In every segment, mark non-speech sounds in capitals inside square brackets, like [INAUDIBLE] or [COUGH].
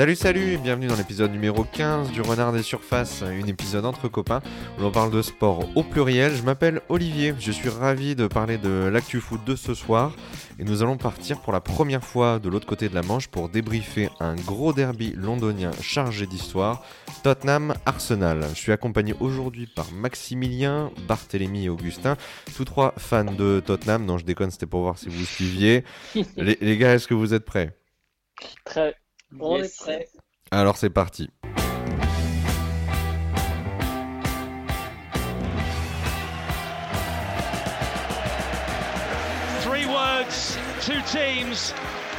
Salut salut et bienvenue dans l'épisode numéro 15 du Renard des Surfaces, un épisode entre copains où l'on parle de sport au pluriel. Je m'appelle Olivier, je suis ravi de parler de l'actu foot de ce soir et nous allons partir pour la première fois de l'autre côté de la Manche pour débriefer un gros derby londonien chargé d'histoire, Tottenham-Arsenal. Je suis accompagné aujourd'hui par Maximilien, Barthélémy et Augustin, tous trois fans de Tottenham. Non je déconne, c'était pour voir si vous suiviez. [LAUGHS] les, les gars, est-ce que vous êtes prêts? Très On est prêt. Alors c'est parti. Three words, two teams,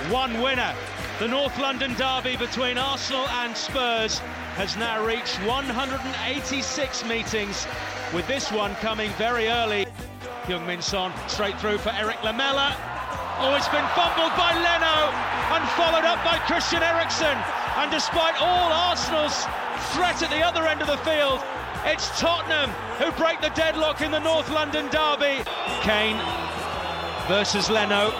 one winner. The North London derby between Arsenal and Spurs has now reached 186 meetings, with this one coming very early. Young Min Son straight through for Eric Lamella. Oh, it's been fumbled by Leno and followed up by Christian Eriksen. And despite all Arsenal's threat at the other end of the field, it's Tottenham who break the deadlock in the North London derby. Kane versus Leno.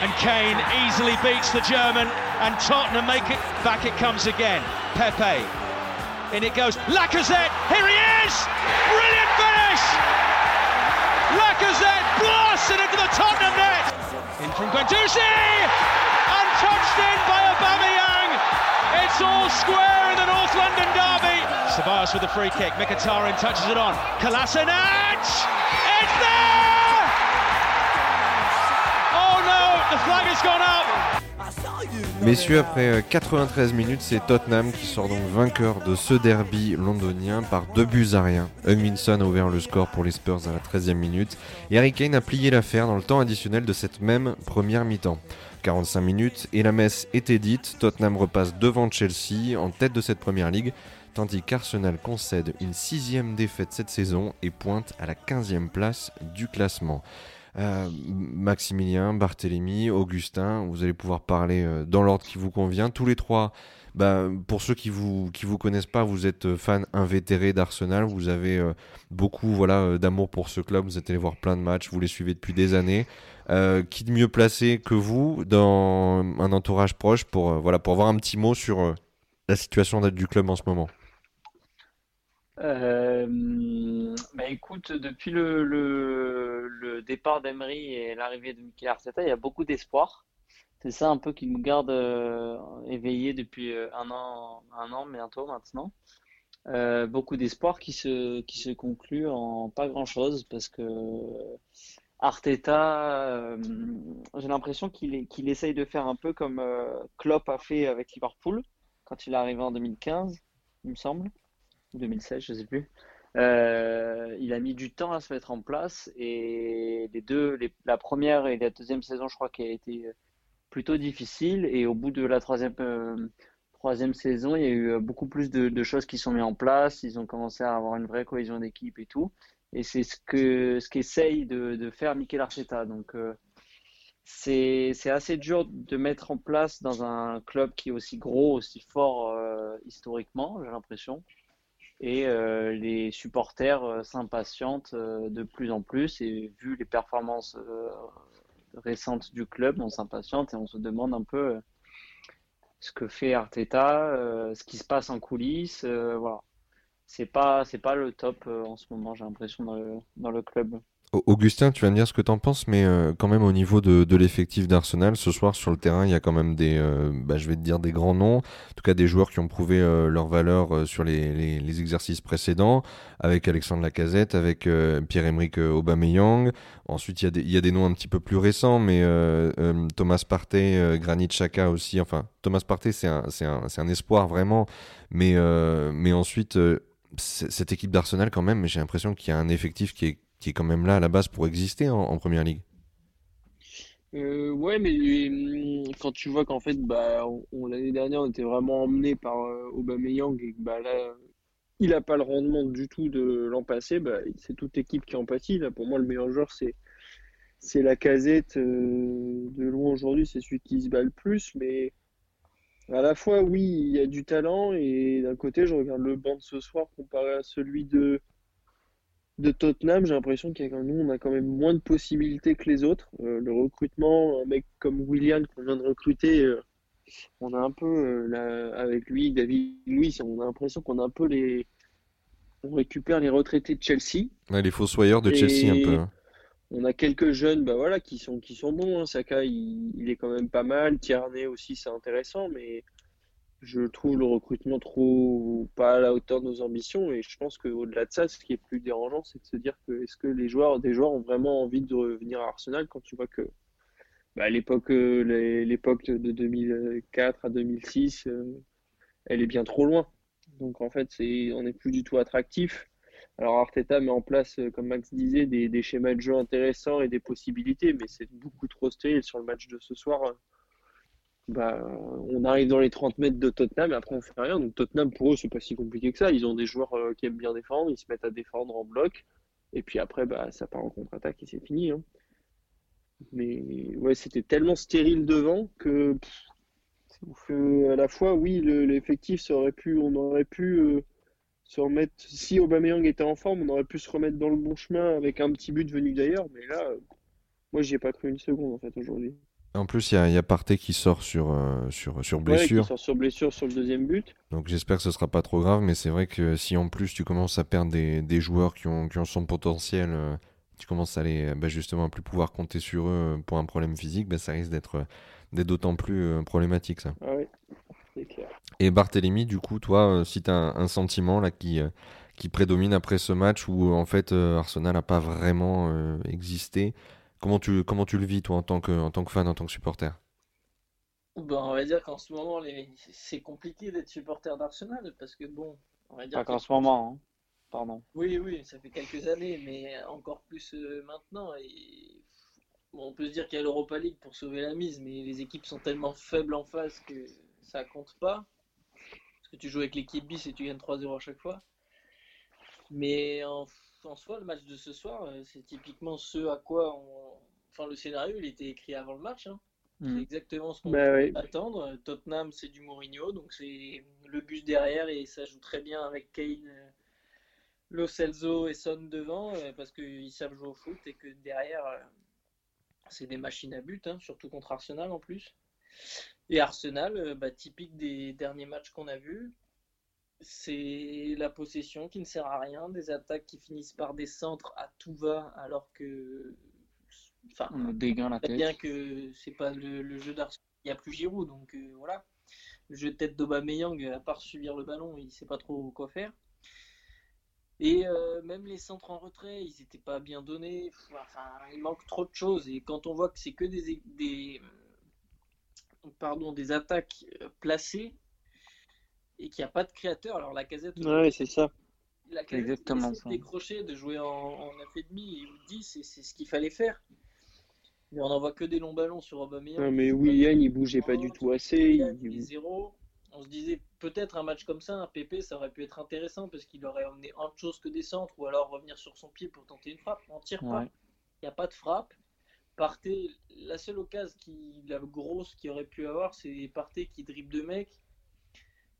And Kane easily beats the German, and Tottenham make it back. It comes again. Pepe. In it goes. Lacazette. Here he is. Brilliant finish. Lacazette blasted into the Tottenham net. From Guendouzi. And touched in by Aubameyang. It's all square in the North London derby. Ceballos with the free kick. Mkhitaryan touches it on. Kolasinac. It's there. Oh no, the flag has gone up. Messieurs, après euh, 93 minutes, c'est Tottenham qui sort donc vainqueur de ce derby londonien par deux buts à rien. Hugminson a ouvert le score pour les Spurs à la 13e minute et Harry Kane a plié l'affaire dans le temps additionnel de cette même première mi-temps. 45 minutes et la messe était dite, Tottenham repasse devant Chelsea en tête de cette première ligue, tandis qu'Arsenal concède une sixième défaite cette saison et pointe à la 15e place du classement. Euh, Maximilien, Barthélémy, Augustin, vous allez pouvoir parler euh, dans l'ordre qui vous convient. Tous les trois, bah, pour ceux qui vous qui vous connaissent pas, vous êtes euh, fan invétéré d'Arsenal, vous avez beaucoup voilà d'amour pour ce club, vous êtes allé voir plein de matchs, vous les suivez depuis des années. Qui de mieux placé que vous dans un entourage proche pour voilà pour avoir un petit mot sur la situation du club en ce moment? Euh, bah écoute, depuis le, départ d'Emery et l'arrivée de Mikel Arteta, il y a beaucoup d'espoir. C'est ça un peu qui nous garde euh, éveillés depuis euh, un an, un an bientôt maintenant. Euh, beaucoup d'espoir qui se, qui se conclut en pas grand-chose parce que Arteta, j'ai l'impression qu'il qu'il essaye de faire un peu comme Klopp a fait avec Liverpool quand il est arrivé en 2015, il me semble, 2016, je sais plus. Euh, il a mis du temps à se mettre en place et les deux, la première et la deuxième saison, je crois, qui a été plutôt difficile. Et au bout de la troisième, euh, saison, il y a eu euh, beaucoup plus de, choses qui sont mises en place. Ils ont commencé à avoir une vraie cohésion d'équipe et tout. Et c'est ce que ce qu'essaye de, faire Mikel Arteta. Donc euh, c'est assez dur de mettre en place dans un club qui est aussi gros, aussi fort euh, historiquement, j'ai l'impression. Et euh, les supporters euh, s'impatientent euh, de plus en plus. Et vu les performances récentes du club, on s'impatiente et on se demande un peu ce que fait Arteta, ce qui se passe en coulisses. voilà. C'est pas, c'est pas le top en ce moment, j'ai l'impression, dans le, dans le club. Au- Augustin, tu vas me dire ce que t'en penses, mais euh, quand même au niveau de, l'effectif d'Arsenal, ce soir sur le terrain, il y a quand même des, euh, bah, je vais te dire des grands noms, en tout cas des joueurs qui ont prouvé euh, leur valeur sur les, exercices précédents, avec Alexandre Lacazette, avec Pierre-Emerick Aubameyang. Ensuite, il y, a des, il y a des noms un petit peu plus récents, mais Thomas Partey, Granit Xhaka aussi. Enfin, Thomas Partey, c'est un, espoir vraiment, mais, mais ensuite, cette équipe d'Arsenal quand même, j'ai l'impression qu'il y a un effectif qui est qui est quand même là à la base pour exister en, en première ligue. Euh, ouais, mais hum, quand tu vois qu'en fait, bah, l'année dernière, on était vraiment emmené par euh, Aubameyang et que bah, là, il a pas le rendement du tout de l'an passé, bah, c'est toute l'équipe qui en pâtit. Pour moi, le meilleur joueur, c'est c'est la casette de loin aujourd'hui, c'est celui qui se bat le plus. Mais à la fois, oui, il y a du talent et d'un côté, je regarde le banc de ce soir comparé à celui de de Tottenham, j'ai l'impression qu'il y a quand- nous, on a quand même moins de possibilités que les autres. Euh, le recrutement, un mec comme Willian qu'on vient de recruter, euh, on a un peu, avec lui, David Louis, on a l'impression qu'on a un peu les. On récupère les retraités de Chelsea. les fossoyeurs de Chelsea un peu. Hein. On a quelques jeunes bah voilà, qui, sont, qui sont bons. Hein. Saka, il, est quand même pas mal. Tierney aussi, c'est intéressant. Mais je trouve le recrutement trop pas à la hauteur de nos ambitions. Et je pense qu'au-delà de ça, ce qui est plus dérangeant, c'est de se dire que est-ce que les joueurs, des joueurs ont vraiment envie de revenir à Arsenal quand tu vois que bah, l'époque, euh, l'époque de 2004 à 2006, euh, elle est bien trop loin. Donc en fait, on n'est plus du tout attractif. Alors Arteta met en place, euh, comme Max disait, des, schémas de jeu intéressants et des possibilités, mais c'est beaucoup trop stérile sur le match de ce soir. Bah, on arrive dans les 30 mètres de Tottenham et après on fait rien. Donc Tottenham pour eux c'est pas si compliqué que ça. Ils ont des joueurs euh, qui aiment bien défendre, ils se mettent à défendre en bloc et puis après bah ça part en contre-attaque et c'est fini. Hein. Mais ouais c'était tellement stérile devant que, à la fois oui l'effectif pu on aurait pu euh, se remettre. Si Aubameyang était en forme, on aurait pu se remettre dans le bon chemin avec un petit but venu d'ailleurs. Mais là, moi, j'y ai pas cru une seconde en fait aujourd'hui. En plus, il y, a, y qui sort sur, euh, sur, sur blessure. Ouais, qui sort sur blessure sur le deuxième but. Donc j'espère que ce sera pas trop grave, mais c'est vrai que si en plus tu commences à perdre des, des joueurs qui ont, qui ont son potentiel, euh, tu commences à les, bah, justement à plus pouvoir compter sur eux pour un problème physique, bah, ça risque d'être d'autant plus euh, problématique ça. Ah oui, c'est clair. Et Barthélemy, du coup, toi, euh, si tu as un, sentiment là qui, euh, qui prédomine après ce match où en fait euh, Arsenal n'a pas vraiment existé, comment tu, comment tu le vis toi en tant que, en tant que fan, en tant que supporter? Ben, on va dire qu'en ce moment, les... c'est compliqué d'être supporter d'Arsenal parce que bon, on va dire. Pas qu'en ce moment, hein. pardon. Oui, oui, ça fait quelques années, mais encore plus maintenant. Et on peut se dire qu'il y a l'Europa League pour sauver la mise, mais les équipes sont tellement faibles en face que ça compte pas que tu joues avec l'équipe bis et tu gagnes 3-0 à chaque fois. Mais en, soi, le match de ce soir, euh, c'est typiquement ce à quoi on... Enfin, le scénario, il était écrit avant le match. Hein. C'est mm. exactement ce qu'on bah peut attendre. Tottenham, c'est du Mourinho, donc c'est le bus derrière et ça joue très bien avec Kane, euh, Lo Celso et Son devant euh, parce qu'ils savent jouer au foot et que derrière, c'est des machines à but, hein, surtout contre Arsenal en plus. Et Arsenal, euh, bah, typique des derniers matchs qu'on a vus, c'est la possession qui ne sert à rien, des attaques qui finissent par des centres à tout va, alors que. Enfin, on la tête. bien que c'est pas le, jeu d'Arsenal. Il n'y a plus Giroud, donc euh, voilà. Le jeu de tête d'Aubameyang, à part subir le ballon, il ne sait pas trop quoi faire. Et euh, même les centres en retrait, ils n'étaient pas bien donnés. Enfin, il manque trop de choses. Et quand on voit que c'est que des, des, pardon, des attaques euh, placées et qu'il n'y a pas de créateur. Alors la casette. Ouais, c'est ça. La casette Exactement ça. décrocher, de jouer en, en 9,5 ou 10, c'est ce qu'il fallait faire. Mais on n'en voit que des longs ballons sur Aubameyang. Non, mais William, il bougeait pas du tout assez. Il... Zéro. On se disait peut-être un match comme ça, un PP, ça aurait pu être intéressant parce qu'il aurait emmené autre chose que des centres ou alors revenir sur son pied pour tenter une frappe. On tire pas. Il n'y a pas de frappe. Partey, la seule occasion qui, la grosse qu'il aurait pu avoir, c'est Partey qui dribble deux mecs.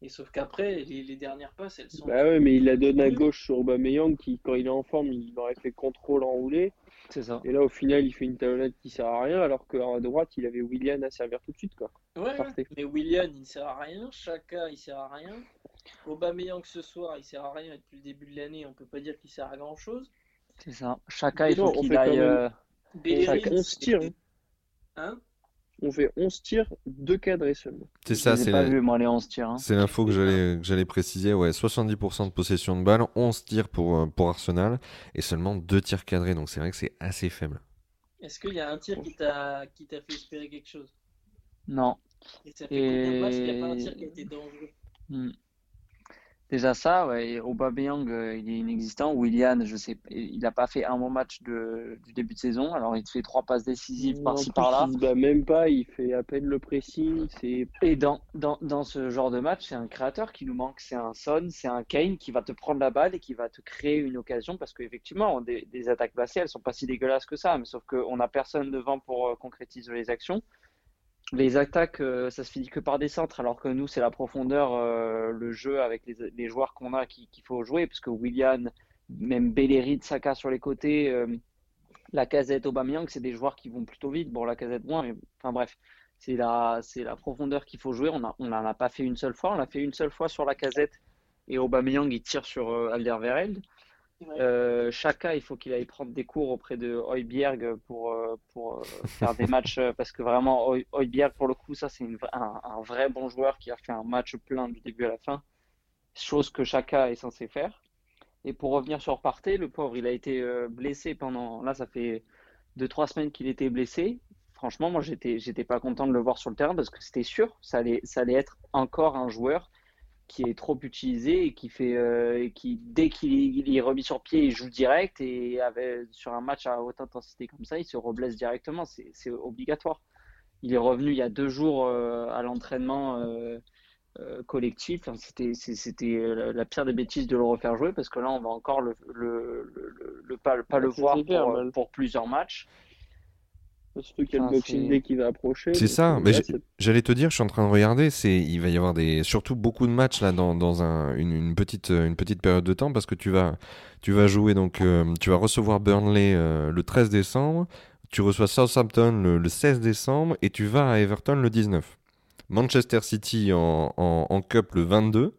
Et sauf qu'après, les, dernières passes, elles sont. Bah ouais, mais il la donne à gauche sur Aubameyang qui, quand il est en forme, il aurait fait contrôle enroulé. C'est ça. Et là, au final, il fait une talonnade qui sert à rien, alors qu'à droite, il avait William à servir tout de suite, quoi. Ouais, mais William, il ne sert à rien. Chaka, il sert à rien. Aubameyang, ce soir, il sert à rien. depuis le début de l'année, on peut pas dire qu'il sert à grand chose. C'est ça. Chaka, il faut qu'il aille. Euh, on 11 tirs. Hein. hein? On fait 11 tirs, 2 cadrés seulement. C'est ça, c'est pas vu, moi, les 11 tirs. Hein. C'est l'info que j'allais, j'allais préciser. Ouais, 70% de possession de balle, 11 tirs pour, euh, pour Arsenal et seulement 2 tirs cadrés. Donc c'est vrai que c'est assez faible. Est-ce qu'il y a un tir qui t'a, qui t'a fait espérer quelque chose? Non. Et ça fait combien de matchs qu'il n'y a pas un tir qui a été dangereux? Hmm. Déjà ça, ouais. Aubameyang, euh, il est inexistant. Willian, je sais, il n'a pas fait un bon match de, du début de saison. Alors il fait trois passes décisives par-ci par-là. Il se même pas, il fait à peine le pressing. Et dans, dans, dans ce genre de match, c'est un créateur qui nous manque. C'est un Son, c'est un Kane qui va te prendre la balle et qui va te créer une occasion parce qu'effectivement, des, des attaques placées, elles sont pas si dégueulasses que ça. Mais sauf qu'on n'a personne devant pour euh, concrétiser les actions les attaques, euh, ça se finit que par des centres, alors que nous, c'est la profondeur, euh, le jeu avec les, joueurs qu'on a qu'il faut jouer, parce que William, même Bellerin, Saka sur les côtés, euh, la casette, Aubameyang, c'est des joueurs qui vont plutôt vite. Bon, la casette moins, mais enfin bref, c'est la, c'est la profondeur qu'il faut jouer. On n'en on a pas fait une seule fois. On l'a fait une seule fois sur la casette et Aubameyang il tire sur Alderweireld. Euh, Chaka, il faut qu'il aille prendre des cours auprès de Højbjerg pour, euh, pour euh, faire des [LAUGHS] matchs parce que vraiment Højbjerg pour le coup ça c'est un, un vrai bon joueur qui a fait un match plein du début à la fin, chose que Chaka est censé faire. Et pour revenir sur Partey, le pauvre il a été blessé pendant là ça fait deux trois semaines qu'il était blessé. Franchement moi j'étais j'étais pas content de le voir sur le terrain parce que c'était sûr ça allait ça allait être encore un joueur qui est trop utilisé et qui fait euh, et qui dès qu'il est, remis sur pied il joue direct et avec, sur un match à haute intensité comme ça il se reblesse directement. C'est obligatoire. Il est revenu il y a deux jours euh, à l'entraînement euh, collectif. C'était c'était la, pire des bêtises de le refaire jouer parce que là on va encore le, le, le, le- le- pas, le c'est voir pour, pour plusieurs matchs Surtout qu'il y a Enfin, le Boxing c'est- Day qui va approcher. C'est ça, euh, mais J'allais te dire, je suis en train de regarder, c'est il va y avoir des surtout beaucoup de matchs là dans, dans un, une, une petite une petite période de temps parce que tu vas tu vas jouer donc euh, tu vas recevoir Burnley euh, le 13 décembre, tu reçois Southampton le, le 16 décembre et tu vas à Everton le 19. Manchester City en, en, en cup le 22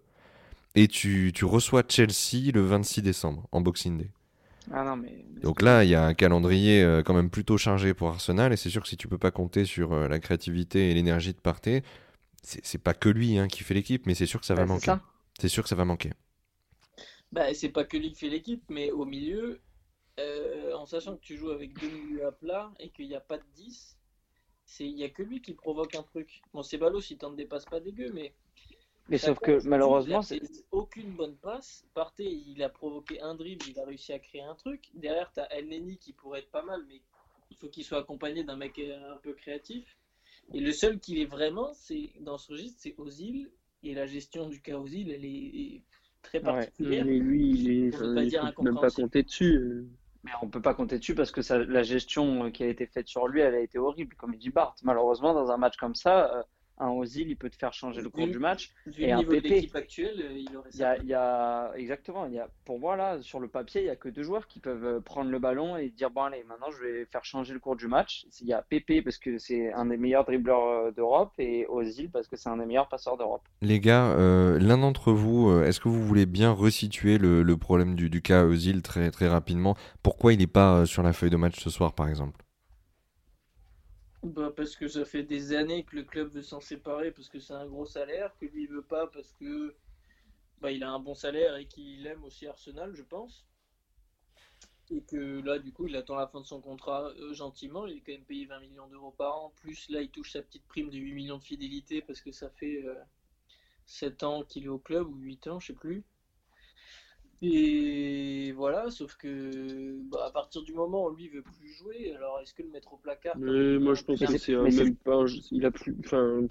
et tu, tu reçois Chelsea le 26 décembre en Boxing Day. Ah non mais Donc là, il y a un calendrier euh, quand même plutôt chargé pour Arsenal, et c'est sûr que si tu peux pas compter sur euh, la créativité et l'énergie de Partey, c'est pas que lui hein, qui fait l'équipe, mais c'est sûr que ça va bah, manquer. C'est sûr que ça va manquer. Bah, c'est pas que lui qui fait l'équipe, mais au milieu, euh, en sachant que tu joues avec deux milieux à plat et qu'il n'y a pas de 10, c'est il y a que lui qui provoque un truc. Bon, c'est Balos, il t'en dépasse pas dégueu, mais mais sauf que malheureusement il a c'est aucune bonne passe. Partey, il a provoqué un dribble, il a réussi à créer un truc. Derrière, t'as El Neni qui pourrait être pas mal, mais il faut qu'il soit accompagné d'un mec euh, un peu créatif. Et le seul qui l'est vraiment, c'est dans ce registre, c'est Ozil. Et la gestion du cas Ozil, elle est très Ouais. particulière. Mais lui, il est, On peut enfin, pas il dire faut même pas compter dessus. euh. Mais on peut pas compter dessus parce que ça, la gestion euh, qui a été faite sur lui, elle a été horrible, comme il dit Bart. Malheureusement, dans un match comme ça, euh, un Ozil, il peut te faire changer le cours Vu- du match. Vu Et le un niveau de PP. l'équipe actuelle, euh, il aurait y a, y a exactement, il y a, pour moi là, sur le papier, il y a que deux joueurs qui peuvent euh, prendre le ballon et dire bon allez, maintenant je vais faire changer le cours du match. Il y a Pepe parce que c'est un des meilleurs dribbleurs euh, d'Europe et Ozil parce que c'est un des meilleurs passeurs d'Europe. Les gars, euh, l'un d'entre vous, est-ce que vous voulez bien resituer le, le problème du, du cas Özil très, très rapidement? Pourquoi il n'est pas sur la feuille de match ce soir, par exemple? Bah, parce que ça fait des années que le club veut s'en séparer parce que c'est un gros salaire, que lui il veut pas parce que bah, il a un bon salaire et qu'il aime aussi Arsenal, je pense. Et que là, du coup, il attend la fin de son contrat euh, gentiment. Il est quand même payé 20 millions d'euros par an. Plus là, il touche sa petite prime de 8 millions de fidélité parce que ça fait euh, 7 ans qu'il est au club ou 8 ans, je sais plus. Et voilà, sauf que bah, à partir du moment où lui veut plus jouer, alors est-ce que le mettre au placard Mais moi, je pense que c'est- même pas. Il a plus. Enfin,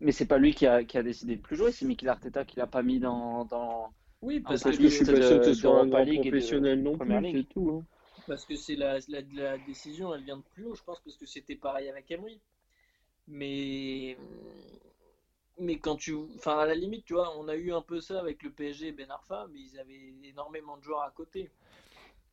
Mais c'est pas lui qui a, qui a décidé de plus jouer, c'est Mikel Arteta qui l'a pas mis dans, dans... Oui, parce, parce que, que je suis pas sûr que ce soit un grand professionnel non plus, c'est tout. hein. parce que c'est la, la, la décision, elle vient de plus haut, je pense, parce que c'était pareil avec Emery. Mais, mais quand tu, enfin à la limite, tu vois, on a eu un peu ça avec le PSG et Ben Arfa, mais ils avaient énormément de joueurs à côté.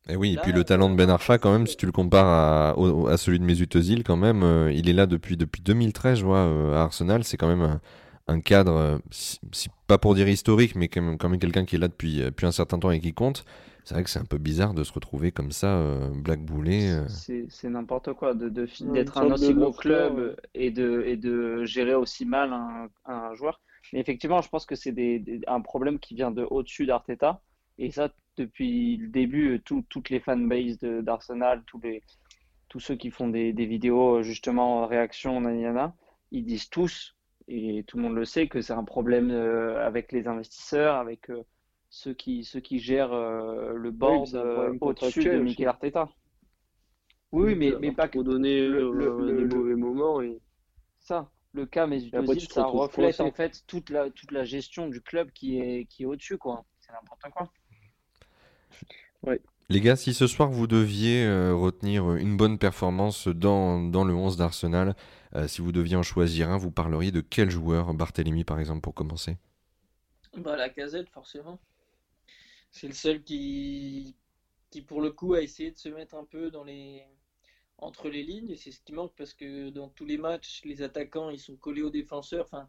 Et oui, et puis le talent de Ben euh, Arfa, quand même, si tu le compares à, au- à celui de Mesut Özil, quand même, euh, il est là depuis, depuis 2013, je vois, euh, à Arsenal. C'est quand même un, un cadre, euh, si, si- pas pour dire historique, mais quand même, quand même quelqu'un qui est là depuis, depuis un certain temps et qui compte. C'est vrai que c'est un peu bizarre de se retrouver comme ça, euh, blackboulé. euh. C'est c'est n'importe quoi de, de d'être un aussi gros club et de, et de gérer aussi mal un, un joueur. Mais effectivement, je pense que c'est des, des- un problème qui vient de au-dessus d'Arteta. Et ça, depuis le début, euh, tout- toutes les fanbases de- d'Arsenal, tous les, tous ceux qui font des, des vidéos, euh, justement, réaction, nanana, ils disent tous, et tout le monde le sait, que c'est un problème euh, avec les investisseurs, avec euh, ceux qui, ceux qui gèrent euh, le board euh, au-dessus de. Mikel Arteta. Oui, oui, mais, mais pas que le- euh, le- le- des le- mauvais moments. Et... ça. Le cas te ça reflète coincé. en fait toute la, toute la gestion du club qui est, qui est au-dessus, quoi. C'est n'importe quoi. Les gars, si ce soir vous deviez euh, retenir une bonne performance dans, dans le 11 d'Arsenal, euh, si vous deviez en choisir un, vous parleriez de quel joueur? Barthélemy, par exemple, pour commencer Bah, la casette, forcément. C'est le seul qui, qui, pour le coup, a essayé de se mettre un peu dans les, entre les lignes et c'est ce qui manque parce que dans tous les matchs, les attaquants ils sont collés aux défenseurs. Enfin,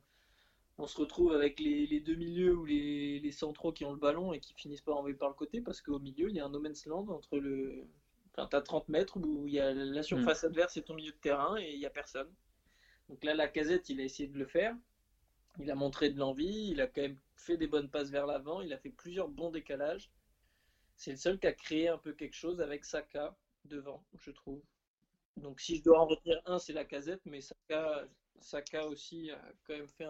on se retrouve avec les, deux milieux ou les, centraux qui ont le ballon et qui finissent par envoyer par le côté parce qu'au milieu il y a un no man's land entre le. Enfin, t'as 30 mètres où il y a la surface mm. adverse et ton milieu de terrain et il n'y a personne. Donc là, la casette, il a essayé de le faire. Il a montré de l'envie, il a quand même fait des bonnes passes vers l'avant, il a fait plusieurs bons décalages. C'est le seul qui a créé un peu quelque chose avec Saka devant, je trouve. Donc si je dois en retenir un, c'est la casette, mais Saka, Saka aussi a quand même fait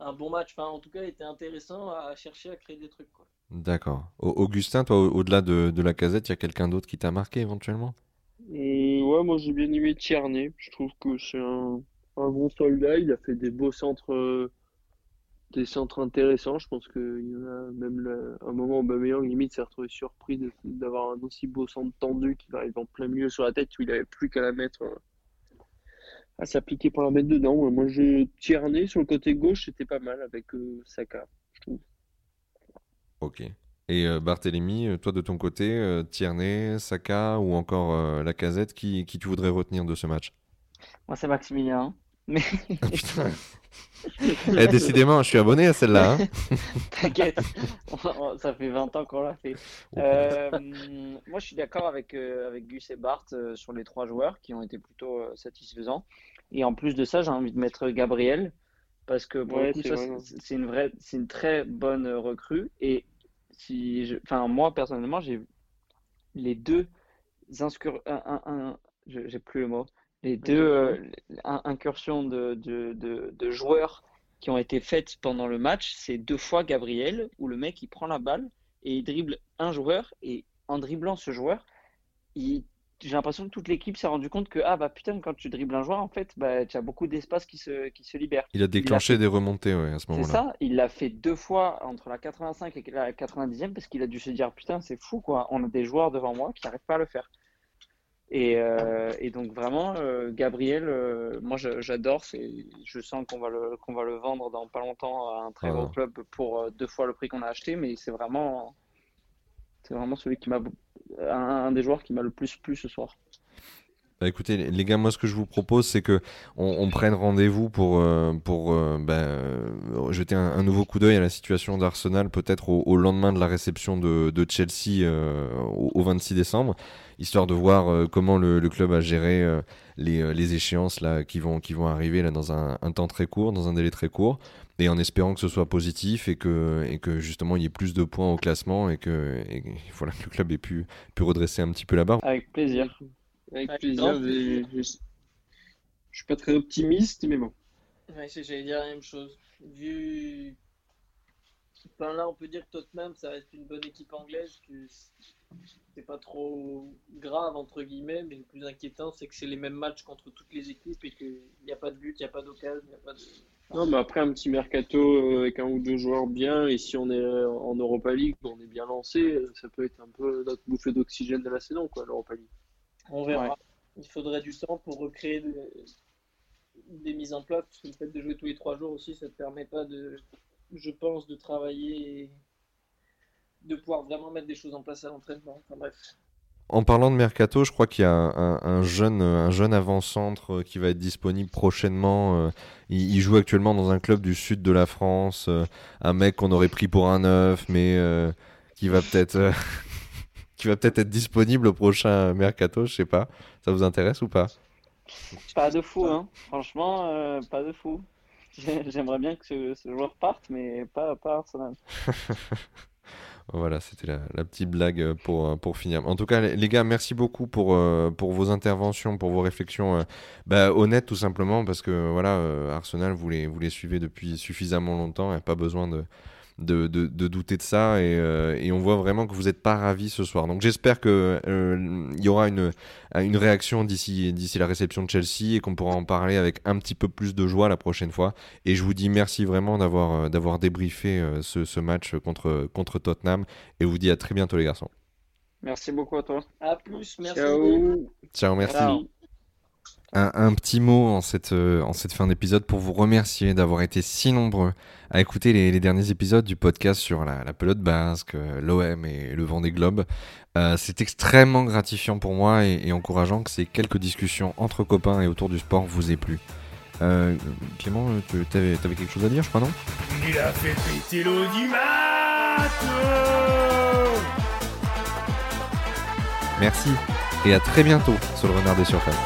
un, bon match. Enfin, en tout cas, il était intéressant à chercher à créer des trucs. D'accord. Augustin, toi, au-delà de, la casette, il y a quelqu'un d'autre qui t'a marqué éventuellement? Euh, Ouais, moi j'ai bien aimé Tierney. Je trouve que c'est un, un bon soldat. Il a fait des beaux centres. Euh, des centres intéressants. Je pense qu'il y en a même un moment où Bameyang limite s'est retrouvé surpris d'avoir un aussi beau centre tendu qui arrive en plein milieu sur la tête où il avait plus qu'à la mettre euh, à s'appliquer pour la mettre dedans. Moi, je Tierney sur le côté gauche, c'était pas mal avec euh, Saka, je trouve. Ok. Et euh, Barthélemy, toi de ton côté, Tierney, Saka ou encore la casette, qui, qui tu voudrais retenir de ce match? Moi, c'est Maximilien. Mais... Ah, [LAUGHS] eh, décidément, je suis abonné à celle-là. Hein. [LAUGHS] T'inquiète, [LAUGHS] ça fait 20 ans qu'on l'a fait. Euh, moi, je suis d'accord avec, euh, avec Gus et Bart euh, sur les trois joueurs qui ont été plutôt satisfaisants. Et en plus de ça, j'ai envie de mettre Gabriel parce que pour c'est une vraie, c'est une très bonne recrue. Et si, je... enfin, moi personnellement, j'ai les deux inscur... un, un, j'ai plus le mot les deux euh, incursions de, de, joueurs qui ont été faites pendant le match, c'est deux fois Gabriel, où le mec il prend la balle et il dribble un joueur, et en dribblant ce joueur, j'ai l'impression que toute l'équipe s'est rendu compte que ah bah putain quand tu dribbles un joueur en fait bah tu as beaucoup d'espace qui se qui se libère. Il a déclenché des remontées ouais, à ce moment-là. C'est ça, il l'a fait deux fois entre la 85 et la 90e parce qu'il a dû se dire putain c'est fou quoi, on a des joueurs devant moi qui n'arrivent pas à le faire. Euh, et, donc vraiment, euh, Gabriel, euh, moi j'adore. Je sens qu'on va le qu'on va le vendre dans pas longtemps à un très gros club pour deux fois le prix qu'on a acheté. Mais c'est vraiment, c'est vraiment celui qui m'a un, des joueurs qui m'a le plus plu ce soir. Bah écoutez les gars, moi ce que je vous propose c'est que on, prenne rendez-vous pour, pour bah, jeter un, nouveau coup d'œil à la situation d'Arsenal peut-être au, lendemain de la réception de, Chelsea au, au, 26 décembre histoire de voir euh, comment le, club a géré euh, euh, les, échéances là, qui, vont, qui vont arriver là, dans un, temps très court, dans un délai très court, et en espérant que ce soit positif et que, et que justement il y ait plus de points au classement et que, voilà, que le club ait pu, pu redresser un petit peu la barre. Avec plaisir. Avec plaisir. Je, suis pas très optimiste, mais bon. Ouais, j'allais dire la même chose. Vu. là, on peut dire que Tottenham, ça reste une bonne équipe anglaise. Que c'est pas trop grave entre guillemets, mais le plus inquiétant c'est que c'est les mêmes matchs contre toutes les équipes et qu'il n'y a pas de but, il n'y a pas d'occasion, il n'y a pas de. Non, mais après un petit mercato euh, avec un ou deux joueurs bien, et si on est en Europa League, on est bien lancé, ça peut être un peu notre bouffée d'oxygène de la saison, quoi, l'Europa League. On verra. Il faudrait du temps pour recréer des mises en place, parce que le fait de jouer tous les trois jours aussi, ça ne te permet pas de, je pense, de travailler de pouvoir vraiment mettre des choses en place à l'entraînement. Enfin, bref. En parlant de mercato, je crois qu'il y a un, jeune, un jeune avant-centre qui va être disponible prochainement. Euh, il, joue actuellement dans un club du sud de la France. Euh, un mec qu'on aurait pris pour un neuf, mais euh, qui va peut-être, qui va peut-être être disponible au prochain mercato. Je sais pas. Ça vous intéresse ou pas? Pas de fou, hein. Franchement, pas de fou. [LAUGHS] J'aimerais bien que ce, joueur parte, mais pas, pas Arsenal. [LAUGHS] Voilà, c'était la, petite blague euh, pour, euh, pour finir. En tout cas, les gars, merci beaucoup pour, euh, pour vos interventions, pour vos réflexions bah, honnêtes tout simplement, parce que voilà, Arsenal, vous les, vous les suivez depuis suffisamment longtemps, il n'y a pas besoin de, de, de, douter de ça et, euh, et, on voit vraiment que vous n'êtes pas ravis ce soir. Donc j'espère qu'il euh, y aura une, une réaction d'ici, d'ici la réception de Chelsea et qu'on pourra en parler avec un petit peu plus de joie la prochaine fois. Et je vous dis merci vraiment d'avoir, euh, d'avoir débriefé ce, ce, match contre, contre Tottenham et vous dis à très bientôt les garçons. Merci beaucoup à toi. À plus, merci. Ciao. Ciao, merci. Un, petit mot en cette, euh, en cette fin d'épisode pour vous remercier d'avoir été si nombreux à écouter les, derniers épisodes du podcast sur la, pelote basque, euh, l'OM et le vent des globes. Euh, c'est extrêmement gratifiant pour moi et, encourageant que ces quelques discussions entre copains et autour du sport vous aient plu. Clément, tu avais, quelque chose à dire, je crois, non? Il a fait péter l'audimat Merci et à très bientôt sur le Renard des Surfaces.